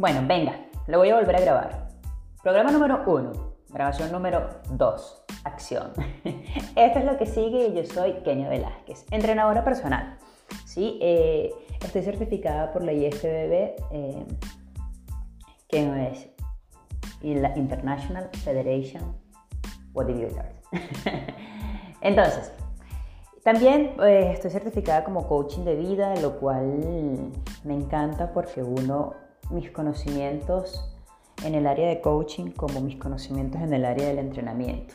Bueno, venga, lo voy a volver a grabar. Programa número uno, grabación número dos, acción. Esto es lo que sigue y yo soy Kenia Velázquez, entrenadora personal. ¿sí? Eh, estoy certificada por la IFBB, eh, que es la International Federation Bodybuilders. Entonces, también eh, estoy certificada como coaching de vida, lo cual me encanta porque uno mis conocimientos en el área de coaching como mis conocimientos en el área del entrenamiento.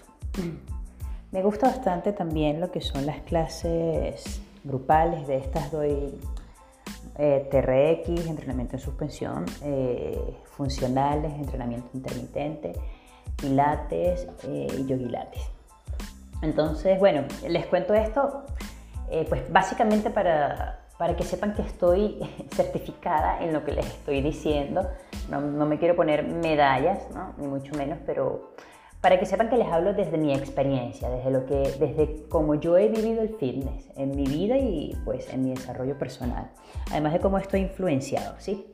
Me gusta bastante también lo que son las clases grupales, de estas doy eh, TRX, entrenamiento en suspensión, eh, funcionales, entrenamiento intermitente, pilates eh, y yogilates. Entonces, bueno, les cuento esto, pues básicamente para para que sepan que estoy certificada en lo que les estoy diciendo. No, me quiero poner medallas, ni mucho menos, pero para que sepan que les hablo desde mi experiencia, desde lo que, desde cómo yo he vivido el fitness en mi vida y pues en mi desarrollo personal, además de cómo estoy influenciado, ¿sí?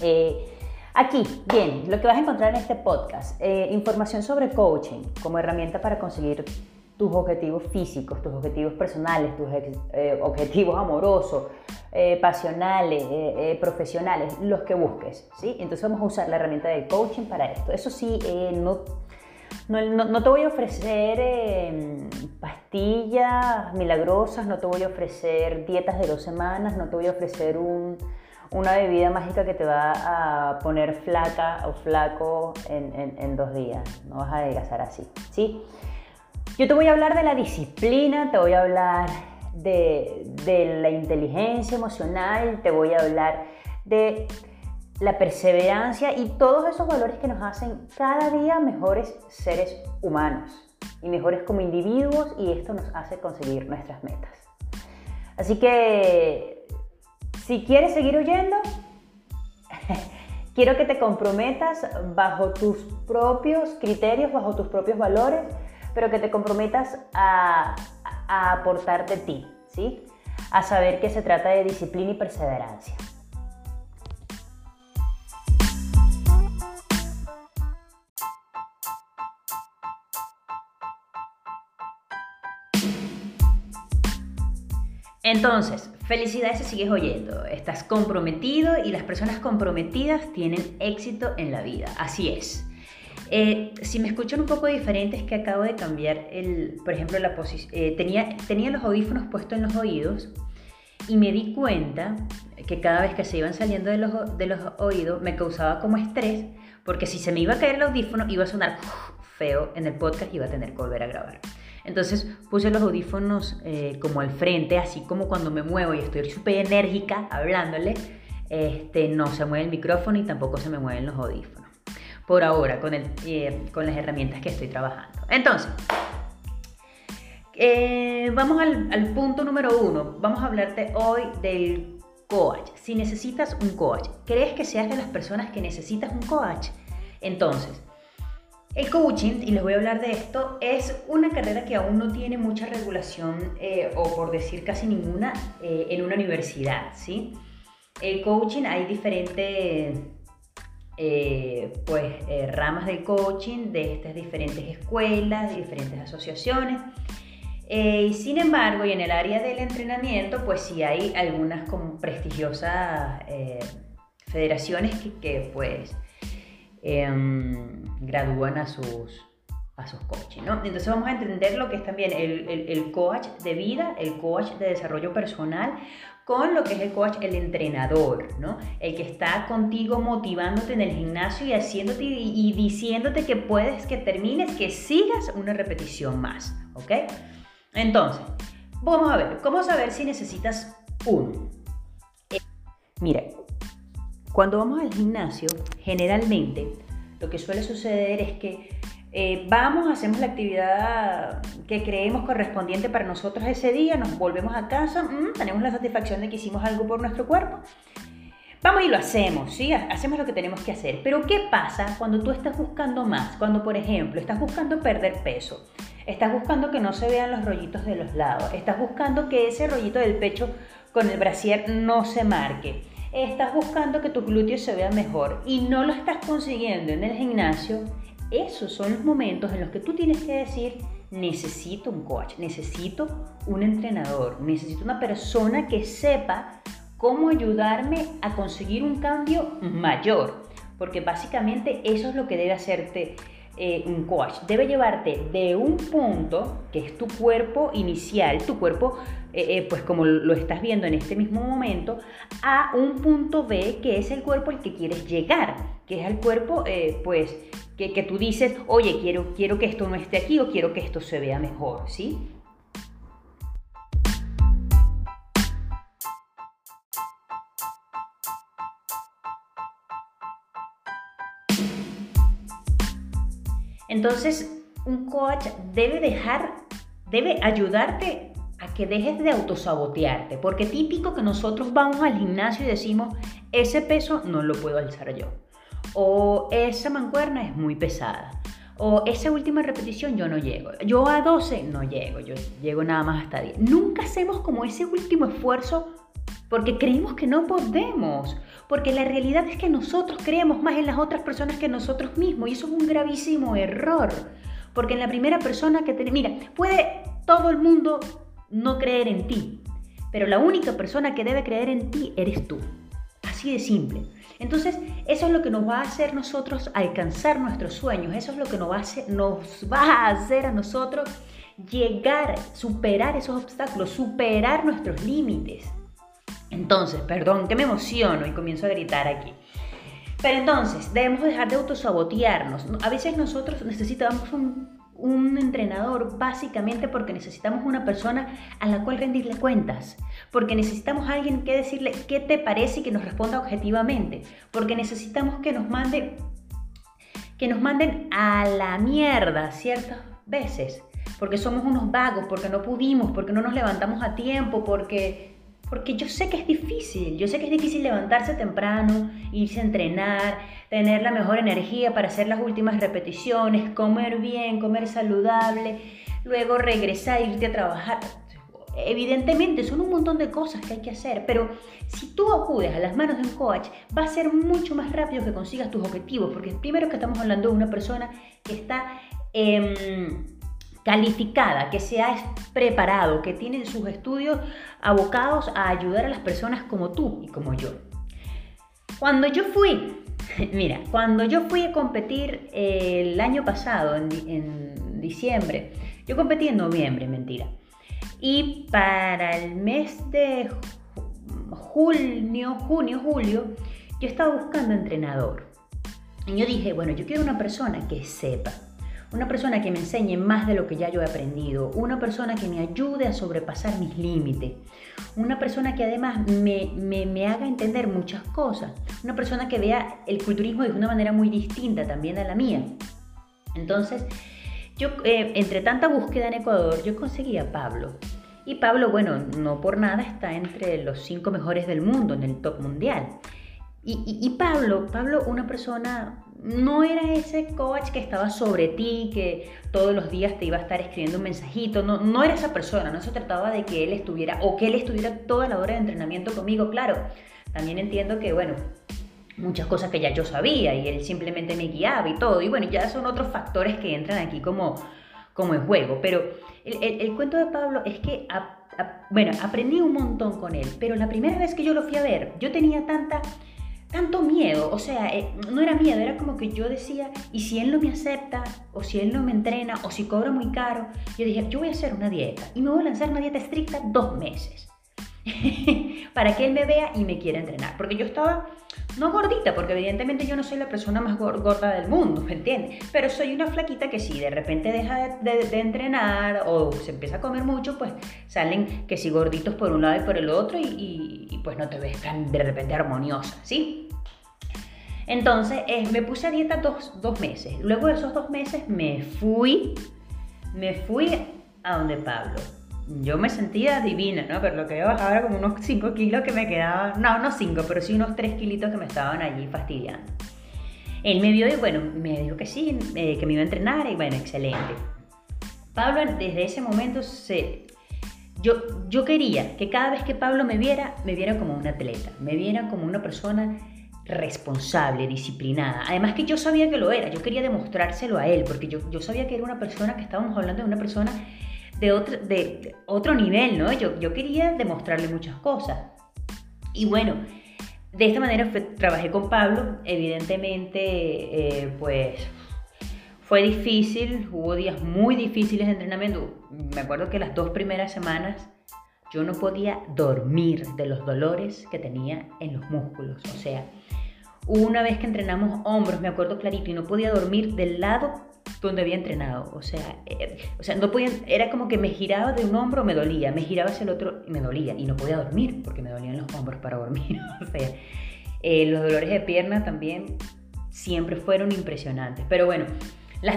Eh, aquí, bien, lo que vas a encontrar en este podcast, eh, información sobre coaching como herramienta para conseguir tus objetivos físicos, tus objetivos personales, tus eh, objetivos amorosos, eh, pasionales, eh, profesionales, los que busques. ¿sí? Entonces vamos a usar la herramienta del coaching para esto. Eso sí, no, no, no, te voy a ofrecer em, pastillas milagrosas, no te voy a ofrecer dietas de dos semanas, no te voy a ofrecer un, una bebida mágica que te va a poner flaca o flaco en dos días. No vas a adelgazar así. ¿sí? Yo te voy a hablar de la disciplina, te voy a hablar de, la inteligencia emocional, te voy a hablar de la perseverancia y todos esos valores que nos hacen cada día mejores seres humanos y mejores como individuos y esto nos hace conseguir nuestras metas. Así que si quieres seguir oyendo, quiero que te comprometas bajo tus propios criterios, bajo tus propios valores pero que te comprometas a, aportar de ti, ¿sí? A saber que se trata de disciplina y perseverancia. Entonces, felicidades si sigues oyendo. Estás comprometido y las personas comprometidas tienen éxito en la vida. Así es. Eh, si me escuchan un poco diferente es que acabo de cambiar, el, por ejemplo, la posición. Eh, tenía, tenía los audífonos puestos en los oídos y me di cuenta que cada vez que se iban saliendo de los, de los oídos me causaba como estrés, porque si se me iba a caer el audífono iba a sonar feo en el podcast y iba a tener que volver a grabar. Entonces puse los audífonos eh, como al frente, así como cuando me muevo y estoy súper enérgica hablándole, este, no se mueve el micrófono y tampoco se me mueven los audífonos por ahora con, el, eh, con las herramientas que estoy trabajando. Entonces, eh, vamos al, punto número uno. Vamos a hablarte hoy del coach. Si necesitas un coach, ¿crees que seas de las personas que necesitas un coach? Entonces, el coaching, y les voy a hablar de esto, es una carrera que aún no tiene mucha regulación, eh, o por decir casi ninguna, en una universidad, ¿sí? El coaching hay diferentes eh, pues, eh, ramas del coaching de estas diferentes escuelas, de diferentes asociaciones. Eh, sin embargo, y en el área del entrenamiento, pues sí hay algunas como prestigiosas federaciones que, pues em, gradúan a sus, a sus coaches, ¿no? Entonces vamos a entender lo que es también el, el, coach de vida, el coach de desarrollo personal, con lo que es el coach, el entrenador, ¿no? El que está contigo motivándote en el gimnasio y haciéndote y, diciéndote que puedes, que termines, que sigas una repetición más, ¿ok? Entonces, vamos a ver, ¿cómo saber si necesitas uno? Mire, cuando vamos al gimnasio, generalmente lo que suele suceder es que eh, vamos, hacemos la actividad que creemos correspondiente para nosotros ese día, nos volvemos a casa, mm, tenemos la satisfacción de que hicimos algo por nuestro cuerpo. Vamos y lo hacemos, ¿sí? Hacemos lo que tenemos que hacer. Pero ¿qué pasa cuando tú estás buscando más? Cuando, por ejemplo, estás buscando perder peso, estás buscando que no se vean los rollitos de los lados, estás buscando que ese rollito del pecho con el brasier no se marque, estás buscando que tu glúteo se vea mejor y no lo estás consiguiendo en el gimnasio, esos son los momentos en los que tú tienes que decir, necesito un coach, necesito un entrenador, necesito una persona que sepa cómo ayudarme a conseguir un cambio mayor, porque básicamente eso es lo que debe hacerte eh, un coach. Debe llevarte de un punto, que es tu cuerpo inicial, tu cuerpo, eh, eh, pues como lo estás viendo en este mismo momento, a un punto B, que es el cuerpo al que quieres llegar, que es el cuerpo, pues, que, que, tú dices, oye, quiero, quiero que esto no esté aquí o quiero que esto se vea mejor, ¿sí? Entonces, un coach debe dejar, debe ayudarte que dejes de autosabotearte, porque típico que nosotros vamos al gimnasio y decimos, ese peso no lo puedo alzar yo, o esa mancuerna es muy pesada, o esa última repetición yo no llego, yo a 12 no llego, yo llego nada más hasta 10. Nunca hacemos como ese último esfuerzo porque creemos que no podemos, porque la realidad es que nosotros creemos más en las otras personas que nosotros mismos y eso es un gravísimo error, porque en la primera persona que te... Mira, puede todo el mundo no creer en ti, pero la única persona que debe creer en ti eres tú, así de simple. Entonces, eso es lo que nos va a hacer nosotros alcanzar nuestros sueños, eso es lo que nos va a hacer, a, a nosotros llegar, superar esos obstáculos, superar nuestros límites. Entonces, perdón, que me emociono y comienzo a gritar aquí. Pero entonces, debemos dejar de autosabotearnos. A veces nosotros necesitamos un, entrenador básicamente porque necesitamos una persona a la cual rendirle cuentas, porque necesitamos alguien que decirle qué te parece y que nos responda objetivamente, porque necesitamos que nos mande que nos manden a la mierda ciertas veces, porque somos unos vagos, porque no pudimos, porque no nos levantamos a tiempo, porque porque yo sé que es difícil, yo sé que es difícil levantarse temprano, irse a entrenar, tener la mejor energía para hacer las últimas repeticiones, comer bien, comer saludable, luego regresar, irte a trabajar. Evidentemente son un montón de cosas que hay que hacer, pero si tú acudes a las manos de un coach, va a ser mucho más rápido que consigas tus objetivos, porque primero que estamos hablando de una persona que está... Eh, calificada, que se ha preparado, que tiene sus estudios abocados a ayudar a las personas como tú y como yo. Cuando yo fui, mira, cuando yo fui a competir el año pasado, en, diciembre, yo competí en noviembre, mentira. Y para el mes de junio, junio, julio, yo estaba buscando entrenador. Y yo dije, bueno, yo quiero una persona que sepa, una persona que me enseñe más de lo que ya yo he aprendido, una persona que me ayude a sobrepasar mis límites, una persona que además me, haga entender muchas cosas, una persona que vea el culturismo de una manera muy distinta también a la mía. Entonces, yo, eh, entre tanta búsqueda en Ecuador, yo conseguí a Pablo. Y Pablo, bueno, no por nada está entre los cinco mejores del mundo, en el top mundial. Y, Pablo, Pablo, una persona, no era ese coach que estaba sobre ti, que todos los días te iba a estar escribiendo un mensajito, no, no era esa persona, no se trataba de que él estuviera, o que él estuviera toda la hora de entrenamiento conmigo, claro, también entiendo que, bueno, muchas cosas que ya yo sabía y él simplemente me guiaba y todo, y bueno, ya son otros factores que entran aquí como, como en juego, pero el, cuento de Pablo es que... bueno, aprendí un montón con él, pero la primera vez que yo lo fui a ver, yo tenía tanta tanto miedo, o sea, eh, no era miedo, era como que yo decía, y si él no me acepta, o si él no me entrena, o si cobra muy caro, yo dije, yo voy a hacer una dieta, y me voy a lanzar una dieta estricta dos meses. para que él me vea y me quiera entrenar. Porque yo estaba, no gordita, porque evidentemente yo no soy la persona más gorda del mundo, ¿me entiendes? Pero soy una flaquita que si de repente deja de, entrenar o se empieza a comer mucho, pues salen que si gorditos por un lado y por el otro y, pues no te ves de repente armoniosa, ¿sí? Entonces eh, me puse a dieta dos, dos meses. Luego de esos dos meses me fui, me fui a donde Pablo yo me sentía divina, ¿no? Pero lo que bajado era como unos 5 kilos que me quedaban, no, no 5, pero sí unos 3 kilitos que me estaban allí fastidiando. Él me vio y bueno, me dijo que sí, eh, que me iba a entrenar y bueno, excelente. Pablo desde ese momento se yo, yo quería que cada vez que Pablo me viera, me viera como un atleta, me viera como una persona responsable, disciplinada. Además que yo sabía que lo era, yo quería demostrárselo a él, porque yo, yo sabía que era una persona que estábamos hablando de una persona de otro, de, otro nivel, ¿no? Yo, yo quería demostrarle muchas cosas. Y bueno, de esta manera trabajé con Pablo, evidentemente, eh, pues fue difícil, hubo días muy difíciles de entrenamiento. Me acuerdo que las dos primeras semanas yo no podía dormir de los dolores que tenía en los músculos. O sea, una vez que entrenamos hombros, me acuerdo clarito, y no podía dormir del lado donde había entrenado. O sea, eh, o sea, no podía, era como que me giraba de un hombro, me dolía, me giraba hacia el otro y me dolía. Y no podía dormir porque me dolían los hombros para dormir. o sea, eh, los dolores de pierna también siempre fueron impresionantes. Pero bueno, las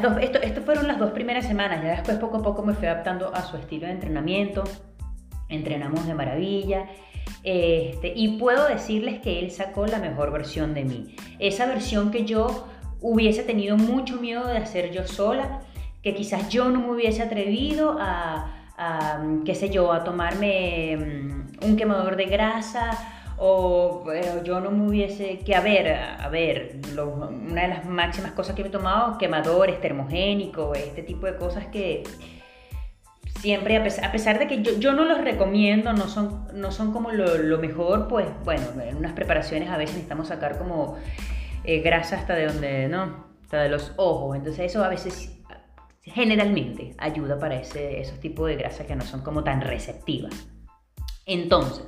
fueron las dos primeras semanas. Ya después poco a poco me fui adaptando a su estilo de entrenamiento entrenamos de maravilla. Este, y puedo decirles que él sacó la mejor versión de mí. Esa versión que yo hubiese tenido mucho miedo de hacer yo sola, que quizás yo no me hubiese atrevido a, qué sé yo, a tomarme mm, un quemador de grasa o yo no me hubiese, que a ver, a ver, una de las máximas cosas que me he tomado, quemadores, termogénicos, este tipo de cosas que, siempre, a pesar, de que yo, no los recomiendo, no son, no son como lo, mejor, pues bueno, en unas preparaciones a veces necesitamos sacar como eh, grasa hasta de donde, ¿no? Hasta de los ojos. Entonces eso a veces generalmente ayuda para ese, esos tipos de grasas que no son como tan receptivas. Entonces,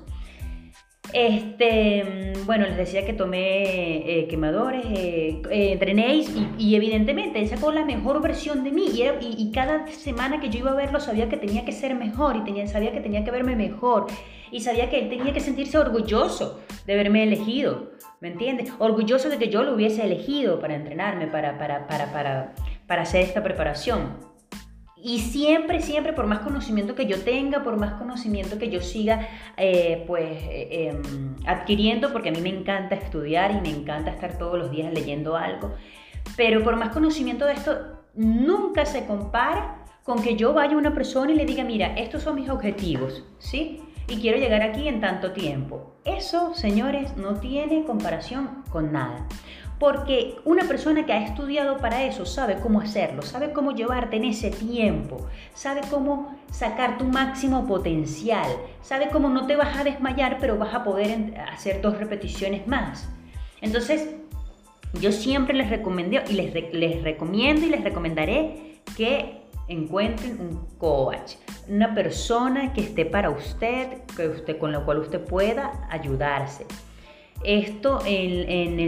este, bueno, les decía que tomé eh, quemadores, eh, eh, y, evidentemente él sacó la mejor versión de mí y, cada semana que yo iba a verlo sabía que tenía que ser mejor y tenía, sabía que tenía que verme mejor y sabía que él tenía que sentirse orgulloso de haberme elegido, ¿me entiendes? Orgulloso de que yo lo hubiese elegido para entrenarme, para, para, para, para, para hacer esta preparación. Y siempre, siempre, por más conocimiento que yo tenga, por más conocimiento que yo siga, eh, pues, eh, em, adquiriendo, porque a mí me encanta estudiar y me encanta estar todos los días leyendo algo, pero por más conocimiento de esto, nunca se compara con que yo vaya a una persona y le diga, mira, estos son mis objetivos, ¿sí? Y quiero llegar aquí en tanto tiempo. Eso, señores, no tiene comparación con nada. Porque una persona que ha estudiado para eso sabe cómo hacerlo, sabe cómo llevarte en ese tiempo, sabe cómo sacar tu máximo potencial, sabe cómo no te vas a desmayar, pero vas a poder hacer dos repeticiones más. Entonces, yo siempre les recomendé y les, recomiendo y les recomendaré que encuentren un coach, una persona que esté para usted, que usted con la cual usted pueda ayudarse. Esto en,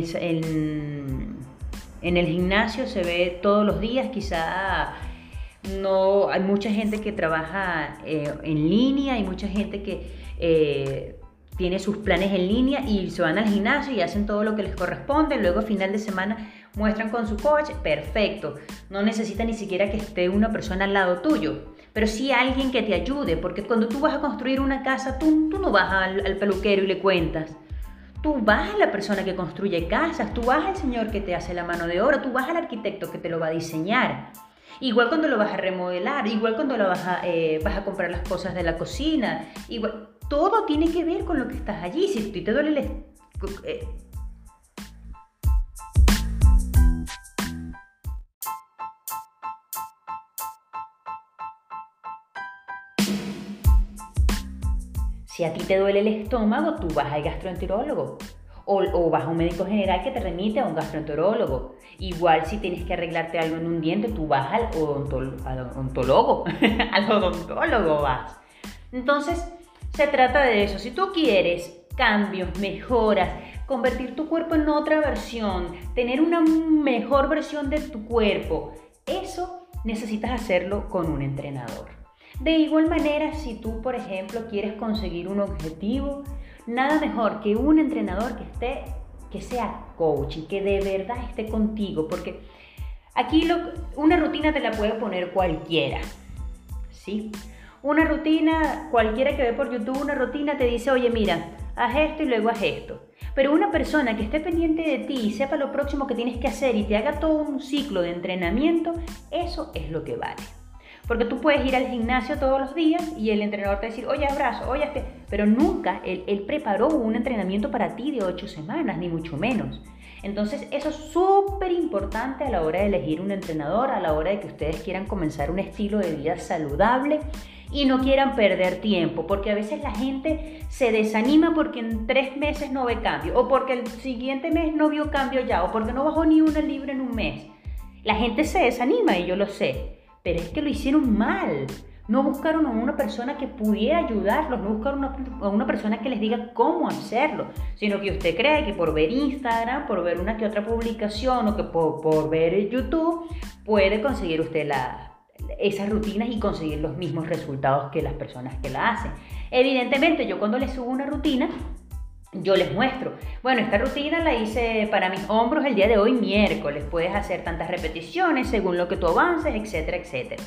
el, gimnasio se ve todos los días, quizá no hay mucha gente que trabaja eh, en línea, hay mucha gente que eh, tiene sus planes en línea y se van al gimnasio y hacen todo lo que les corresponde, luego final de semana muestran con su coach, perfecto, no necesita ni siquiera que esté una persona al lado tuyo, pero sí alguien que te ayude, porque cuando tú vas a construir una casa, tú, tú no vas al peluquero y le cuentas, Tú vas a la persona que construye casas, tú vas al señor que te hace la mano de obra, tú vas al arquitecto que te lo va a diseñar. Igual cuando lo vas a remodelar, igual cuando lo vas a, eh, vas a comprar las cosas de la cocina, igual, todo tiene que ver con lo que estás allí. Si te duele el, eh, Si a ti te duele el estómago, tú vas al gastroenterólogo. O, vas a un médico general que te remite a un gastroenterólogo. Igual si tienes que arreglarte algo en un diente, tú vas al, odontólogo. al odontólogo vas. Entonces, se trata de eso. Si tú quieres cambios, mejoras, convertir tu cuerpo en otra versión, tener una mejor versión de tu cuerpo, eso necesitas hacerlo con un entrenador. De igual manera, si tú, por ejemplo, quieres conseguir un objetivo, nada mejor que un entrenador que esté, que sea coach y que de verdad esté contigo, porque aquí una rutina te la puede poner cualquiera, ¿sí? Una rutina, cualquiera que ve por YouTube una rutina te dice, oye, mira, haz esto y luego haz esto. Pero una persona que esté pendiente de ti y sepa lo próximo que tienes que hacer y te haga todo un ciclo de entrenamiento, eso es lo que vale. Porque tú puedes ir al gimnasio todos los días y el entrenador te decir, oye, abrazo, oye, este. Pero nunca él, él preparó un entrenamiento para ti de ocho semanas, ni mucho menos. Entonces, eso es súper importante a la hora de elegir un entrenador, a la hora de que ustedes quieran comenzar un estilo de vida saludable y no quieran perder tiempo, porque a veces la gente se desanima porque en tres meses no ve cambio, o porque el siguiente mes no vio cambio ya, o porque no bajó ni una libra en un mes. La gente se desanima y yo lo sé, pero es que lo hicieron mal. No buscaron a una persona que pudiera ayudarlos, no buscaron a una persona que les diga cómo hacerlo, sino que usted cree que por ver Instagram, por ver una que otra publicación o que por, por ver YouTube puede conseguir usted la, esas rutinas y conseguir los mismos resultados que las personas que la hacen. Evidentemente, yo cuando les subo una rutina, yo les muestro, bueno, esta rutina la hice para mis hombros el día de hoy, miércoles, puedes hacer tantas repeticiones según lo que tú avances, etcétera, etcétera.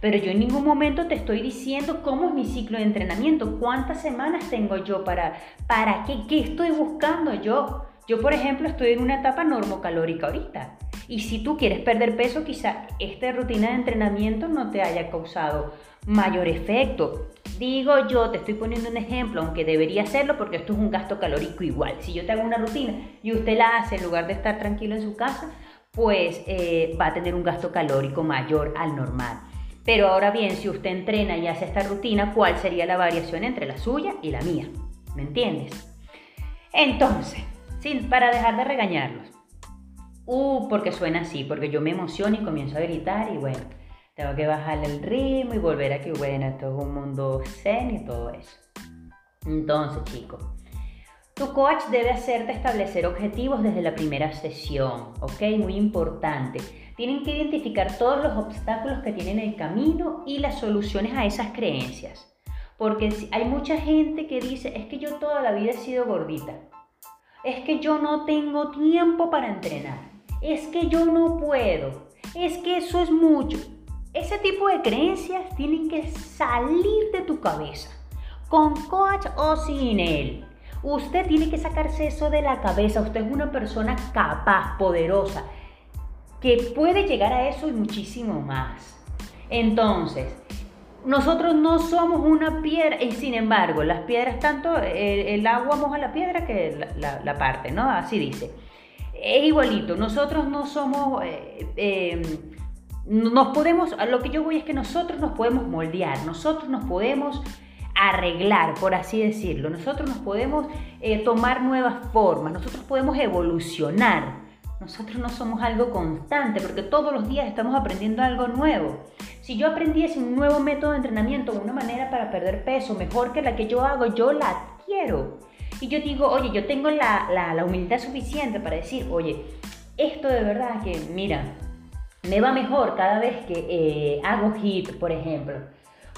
Pero yo en ningún momento te estoy diciendo cómo es mi ciclo de entrenamiento, cuántas semanas tengo yo para, para qué, qué estoy buscando yo. Yo, por ejemplo, estoy en una etapa normocalórica ahorita. Y si tú quieres perder peso, quizá esta rutina de entrenamiento no te haya causado mayor efecto. Digo yo, te estoy poniendo un ejemplo, aunque debería hacerlo porque esto es un gasto calórico igual. Si yo te hago una rutina y usted la hace en lugar de estar tranquilo en su casa, pues eh, va a tener un gasto calórico mayor al normal. Pero ahora bien, si usted entrena y hace esta rutina, ¿cuál sería la variación entre la suya y la mía? ¿Me entiendes? Entonces, sin, para dejar de regañarlos, Uh, porque suena así, porque yo me emociono y comienzo a gritar y bueno, tengo que bajarle el ritmo y volver a que, bueno, esto es un mundo zen y todo eso. Entonces, chicos, tu coach debe hacerte establecer objetivos desde la primera sesión, ¿ok? Muy importante. Tienen que identificar todos los obstáculos que tienen en el camino y las soluciones a esas creencias. Porque hay mucha gente que dice, es que yo toda la vida he sido gordita. Es que yo no tengo tiempo para entrenar es que yo no puedo, es que eso es mucho. Ese tipo de creencias tienen que salir de tu cabeza, con coach o sin él. Usted tiene que sacarse eso de la cabeza. Usted es una persona capaz, poderosa, que puede llegar a eso y muchísimo más. Entonces, nosotros no somos una piedra, y sin embargo, las piedras, tanto el, agua moja la piedra que la, parte, ¿no? Así dice es igualito. Nosotros no somos, eh, eh, nos podemos, lo que yo voy es que nosotros nos podemos moldear, nosotros nos podemos arreglar, por así decirlo, nosotros nos podemos eh, tomar nuevas formas, nosotros podemos evolucionar. Nosotros no somos algo constante porque todos los días estamos aprendiendo algo nuevo. Si yo aprendiese un nuevo método de entrenamiento, una manera para perder peso mejor que la que yo hago, yo la quiero. Y yo digo, oye, yo tengo la, humildad suficiente para decir, oye, esto de verdad que, mira, me va mejor cada vez que eh, hago HIT, por ejemplo.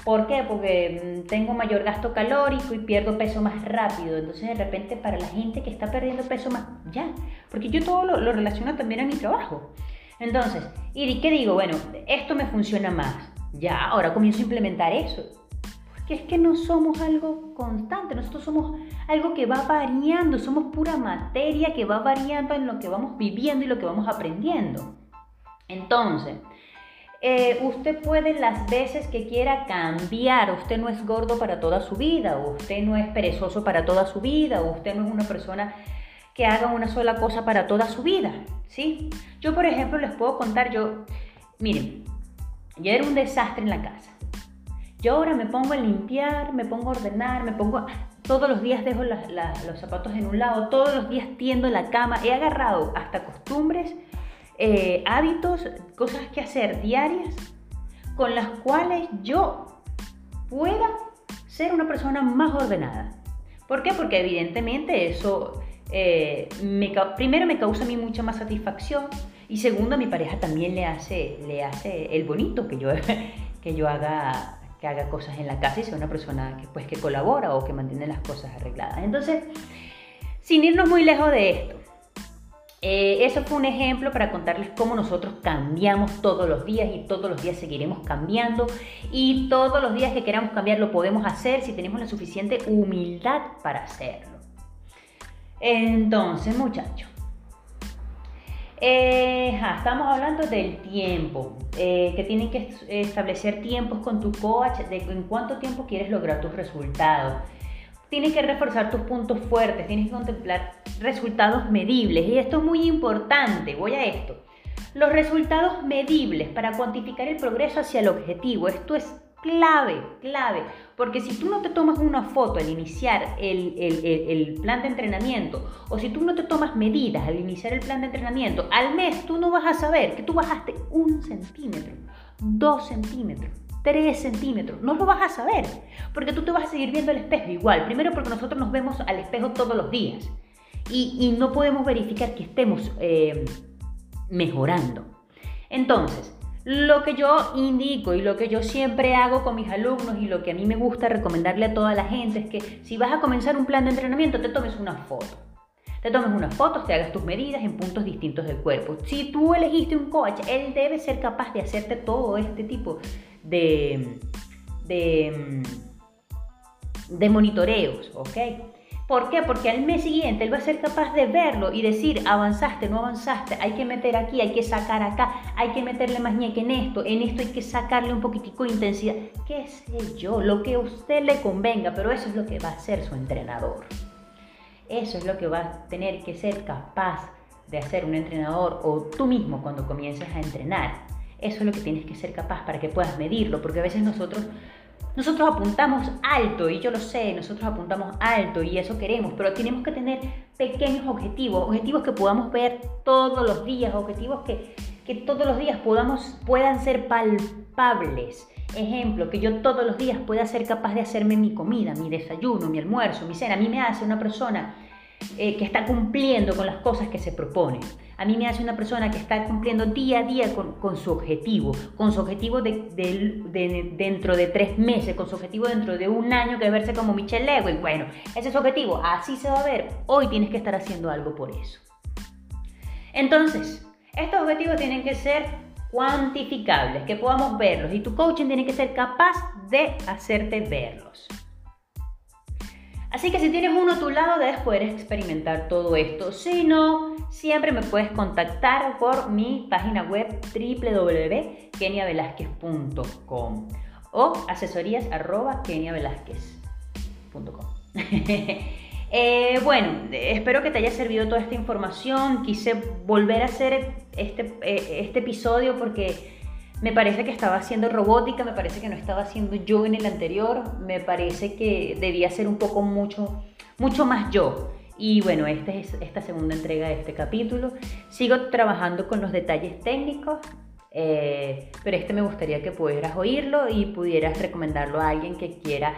¿Por qué? Porque mm, tengo mayor gasto calórico y pierdo peso más rápido. Entonces, de repente, para la gente que está perdiendo peso más, ya. Porque yo todo lo, lo relaciono también a mi trabajo. Entonces, ¿y qué digo? Bueno, esto me funciona más. Ya, ahora comienzo a implementar eso que es que no somos algo constante, nosotros somos algo que va variando, somos pura materia que va variando en lo que vamos viviendo y lo que vamos aprendiendo. Entonces, eh, usted puede las veces que quiera cambiar, usted no es gordo para toda su vida, usted no es perezoso para toda su vida, usted no es una persona que haga una sola cosa para toda su vida, ¿sí? Yo, por ejemplo, les puedo contar, yo, miren, yo era un desastre en la casa. Yo ahora me pongo a limpiar, me pongo a ordenar, me pongo... Todos los días dejo los zapatos en un lado, todos los días tiendo la cama. He agarrado hasta costumbres, eh, hábitos, cosas que hacer diarias con las cuales yo pueda ser una persona más ordenada. ¿Por qué? Porque evidentemente eso eh, primero me causa a mí mucha más satisfacción y segundo a mi pareja también le hace, le hace el bonito que yo, que yo haga que haga cosas en la casa y sea una persona que, pues, que colabora o que mantiene las cosas arregladas. Entonces, sin irnos muy lejos de esto, eh, eso fue un ejemplo para contarles cómo nosotros cambiamos todos los días y todos los días seguiremos cambiando y todos los días que queramos cambiar lo podemos hacer si tenemos la suficiente humildad para hacerlo. Entonces, muchachos, Eh, estamos hablando del tiempo, eh, que tienen que establecer tiempos con tu coach de en cuánto tiempo quieres lograr tus resultados. Tienes que reforzar tus puntos fuertes, tienes que contemplar resultados medibles y esto es muy importante, voy a esto. Los resultados medibles para cuantificar el progreso hacia el objetivo, esto es clave, clave. Porque si tú no te tomas una foto al iniciar el, plan de entrenamiento, o si tú no te tomas medidas al iniciar el plan de entrenamiento, al mes tú no vas a saber que tú bajaste un centímetro, dos centímetros, tres centímetros. No lo vas a saber. Porque tú te vas a seguir viendo al espejo igual. Primero porque nosotros nos vemos al espejo todos los días. Y, no podemos verificar que estemos eh, mejorando. Entonces, lo que yo indico y lo que yo siempre hago con mis alumnos y lo que a mí me gusta recomendarle a toda la gente es que si vas a comenzar un plan de entrenamiento, te tomes una foto. Te tomes unas fotos, te hagas tus medidas en puntos distintos del cuerpo. Si tú elegiste un coach, él debe ser capaz de hacerte todo este tipo de, de, de monitoreos, ¿ok? ¿Por qué? Porque al mes siguiente él va a ser capaz de verlo y decir, avanzaste, no avanzaste, hay que meter aquí, hay que sacar acá, hay que meterle más ñeque en esto, en esto hay que sacarle un poquitico de intensidad, qué sé yo, lo que a usted le convenga, pero eso es lo que va a hacer su entrenador. Eso es lo que va a tener que ser capaz de hacer un entrenador o tú mismo cuando comiences a entrenar. Eso es lo que tienes que ser capaz para que puedas medirlo, porque a veces nosotros nosotros apuntamos alto, y yo lo sé, nosotros apuntamos alto y eso queremos, pero tenemos que tener pequeños objetivos, objetivos que podamos ver todos los días, objetivos que, que todos los días podamos, puedan ser palpables. Ejemplo, que yo todos los días pueda ser capaz de hacerme mi comida, mi desayuno, mi almuerzo, mi cena. A mí me hace una persona eh, que está cumpliendo con las cosas que se propone. A mí me hace una persona que está cumpliendo día a día con, su objetivo, con su objetivo de, dentro de tres meses, con su objetivo dentro de un año que verse como Michelle Lewin. Bueno, ese es su objetivo, así se va a ver. Hoy tienes que estar haciendo algo por eso. Entonces, estos objetivos tienen que ser cuantificables, que podamos verlos y tu coaching tiene que ser capaz de hacerte verlos. Así que si tienes uno a tu lado, debes poder experimentar todo esto. Si no, siempre me puedes contactar por mi página web www.keniavelázquez.com o asesorías eh, bueno, espero que te haya servido toda esta información. Quise volver a hacer este, eh, este episodio porque me parece que estaba haciendo robótica, me parece que no estaba haciendo yo en el anterior, me parece que debía ser un poco mucho, mucho más yo. Y bueno, esta es esta segunda entrega de este capítulo. Sigo trabajando con los detalles técnicos, eh, pero este me gustaría que pudieras oírlo y pudieras recomendarlo a alguien que quiera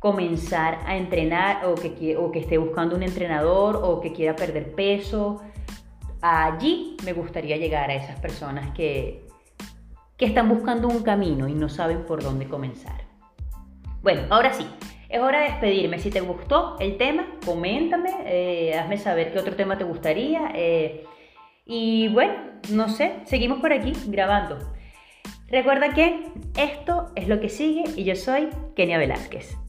comenzar a entrenar o que, o que esté buscando un entrenador o que quiera perder peso. Allí me gustaría llegar a esas personas que, que están buscando un camino y no saben por dónde comenzar. Bueno, ahora sí, es hora de despedirme. Si te gustó el tema, coméntame, eh, hazme saber qué otro tema te gustaría. Eh, y bueno, no sé, seguimos por aquí grabando. Recuerda que esto es lo que sigue y yo soy Kenia Velázquez.